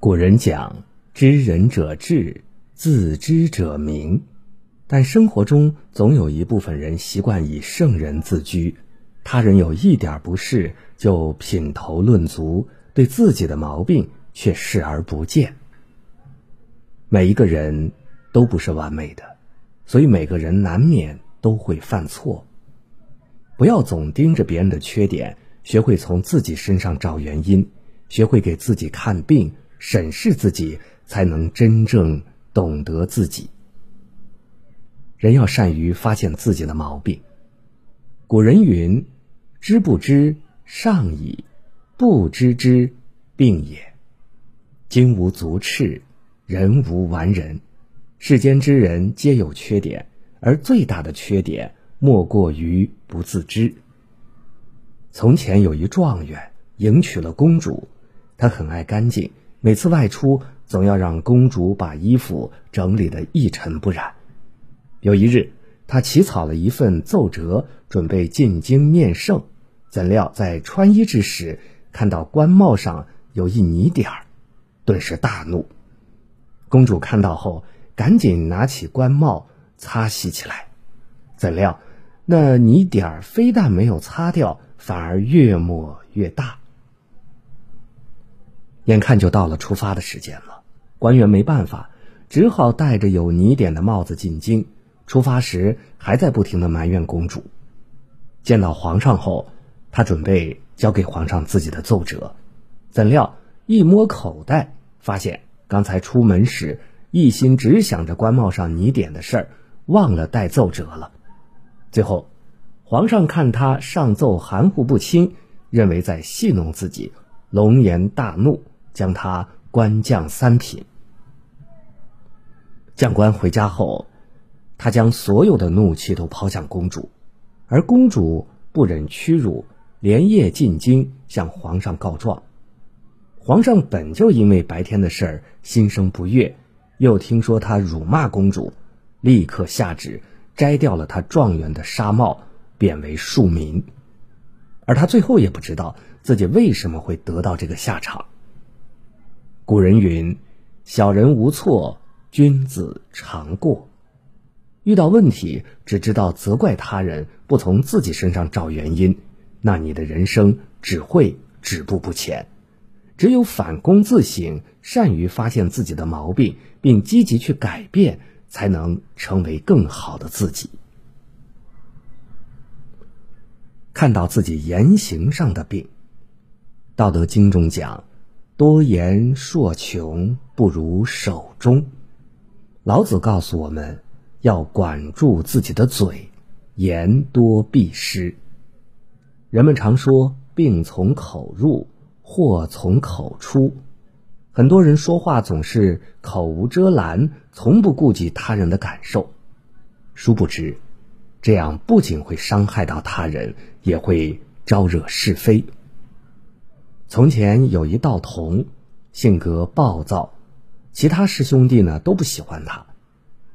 古人讲“知人者智，自知者明”，但生活中总有一部分人习惯以圣人自居，他人有一点不适就品头论足，对自己的毛病却视而不见。每一个人都不是完美的，所以每个人难免都会犯错。不要总盯着别人的缺点，学会从自己身上找原因，学会给自己看病。审视自己，才能真正懂得自己。人要善于发现自己的毛病。古人云：“知不知，上矣；不知之，病也。”金无足赤，人无完人。世间之人皆有缺点，而最大的缺点莫过于不自知。从前有一状元迎娶了公主，他很爱干净。每次外出，总要让公主把衣服整理得一尘不染。有一日，他起草了一份奏折，准备进京面圣，怎料在穿衣之时，看到官帽上有一泥点儿，顿时大怒。公主看到后，赶紧拿起官帽擦洗起来，怎料那泥点儿非但没有擦掉，反而越抹越大。眼看就到了出发的时间了，官员没办法，只好戴着有泥点的帽子进京。出发时还在不停的埋怨公主。见到皇上后，他准备交给皇上自己的奏折，怎料一摸口袋，发现刚才出门时一心只想着官帽上泥点的事儿，忘了带奏折了。最后，皇上看他上奏含糊不清，认为在戏弄自己，龙颜大怒。将他官降三品。将官回家后，他将所有的怒气都抛向公主，而公主不忍屈辱，连夜进京向皇上告状。皇上本就因为白天的事儿心生不悦，又听说他辱骂公主，立刻下旨摘掉了他状元的纱帽，贬为庶民。而他最后也不知道自己为什么会得到这个下场。古人云：“小人无错，君子常过。”遇到问题只知道责怪他人，不从自己身上找原因，那你的人生只会止步不前。只有反躬自省，善于发现自己的毛病，并积极去改变，才能成为更好的自己。看到自己言行上的病，《道德经》中讲。多言数穷，不如守中。老子告诉我们，要管住自己的嘴，言多必失。人们常说“病从口入，祸从口出”，很多人说话总是口无遮拦，从不顾及他人的感受。殊不知，这样不仅会伤害到他人，也会招惹是非。从前有一道童，性格暴躁，其他师兄弟呢都不喜欢他。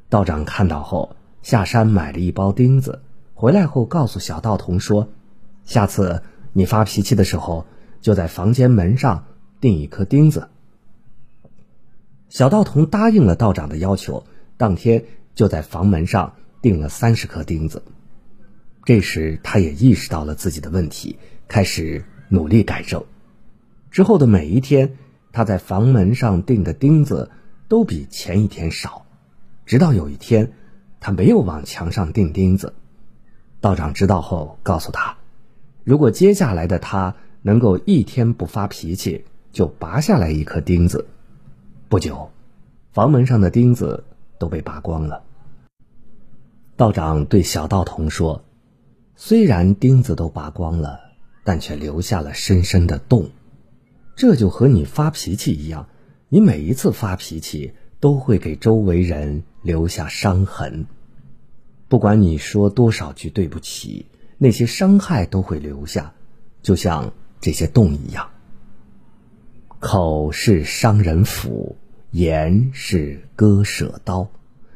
道长看到后，下山买了一包钉子，回来后告诉小道童说：“下次你发脾气的时候，就在房间门上钉一颗钉子。”小道童答应了道长的要求，当天就在房门上钉了三十颗钉子。这时，他也意识到了自己的问题，开始努力改正。之后的每一天，他在房门上钉的钉子都比前一天少。直到有一天，他没有往墙上钉钉子。道长知道后告诉他，如果接下来的他能够一天不发脾气，就拔下来一颗钉子。不久，房门上的钉子都被拔光了。道长对小道童说：“虽然钉子都拔光了，但却留下了深深的洞。”这就和你发脾气一样，你每一次发脾气都会给周围人留下伤痕。不管你说多少句对不起，那些伤害都会留下，就像这些洞一样。口是伤人斧，言是割舍刀。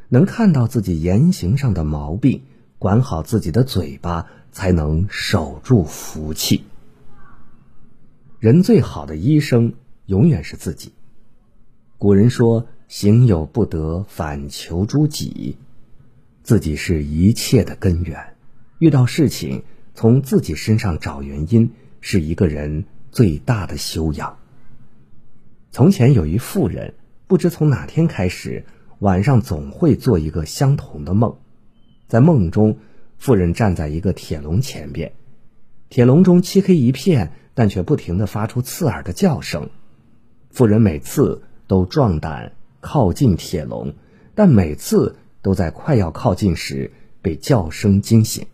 能看到自己言行上的毛病，管好自己的嘴巴，才能守住福气。人最好的医生永远是自己。古人说：“行有不得，反求诸己。”自己是一切的根源。遇到事情，从自己身上找原因，是一个人最大的修养。从前有一妇人，不知从哪天开始，晚上总会做一个相同的梦。在梦中，妇人站在一个铁笼前边，铁笼中漆黑一片，但却不停的发出刺耳的叫声。妇人每次都壮胆靠近铁笼，但每次都在快要靠近时被叫声惊醒。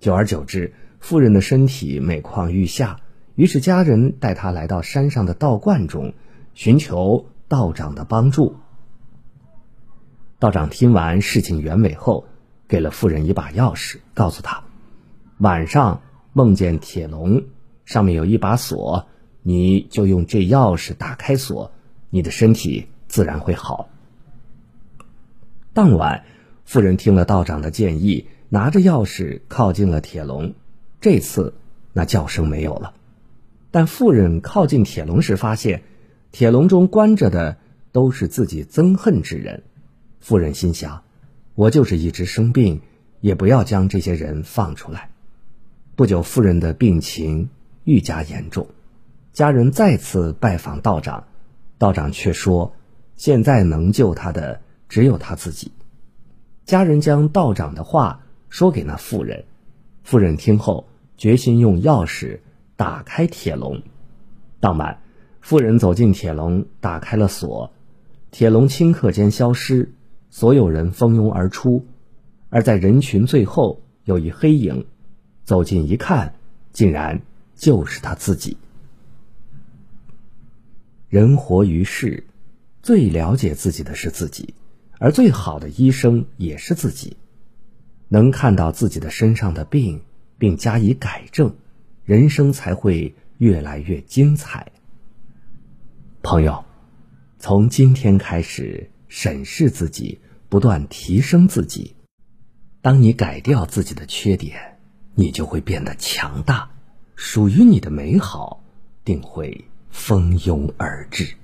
久而久之，妇人的身体每况愈下，于是家人带她来到山上的道观中。寻求道长的帮助。道长听完事情原委后，给了妇人一把钥匙，告诉她：晚上梦见铁笼上面有一把锁，你就用这钥匙打开锁，你的身体自然会好。当晚，妇人听了道长的建议，拿着钥匙靠近了铁笼。这次，那叫声没有了。但妇人靠近铁笼时，发现。铁笼中关着的都是自己憎恨之人，妇人心想：我就是一直生病，也不要将这些人放出来。不久，妇人的病情愈加严重，家人再次拜访道长，道长却说：现在能救他的只有他自己。家人将道长的话说给那妇人，妇人听后决心用钥匙打开铁笼。当晚。妇人走进铁笼，打开了锁，铁笼顷刻间消失，所有人蜂拥而出，而在人群最后有一黑影，走近一看，竟然就是他自己。人活于世，最了解自己的是自己，而最好的医生也是自己。能看到自己的身上的病，并加以改正，人生才会越来越精彩。朋友，从今天开始审视自己，不断提升自己。当你改掉自己的缺点，你就会变得强大，属于你的美好定会蜂拥而至。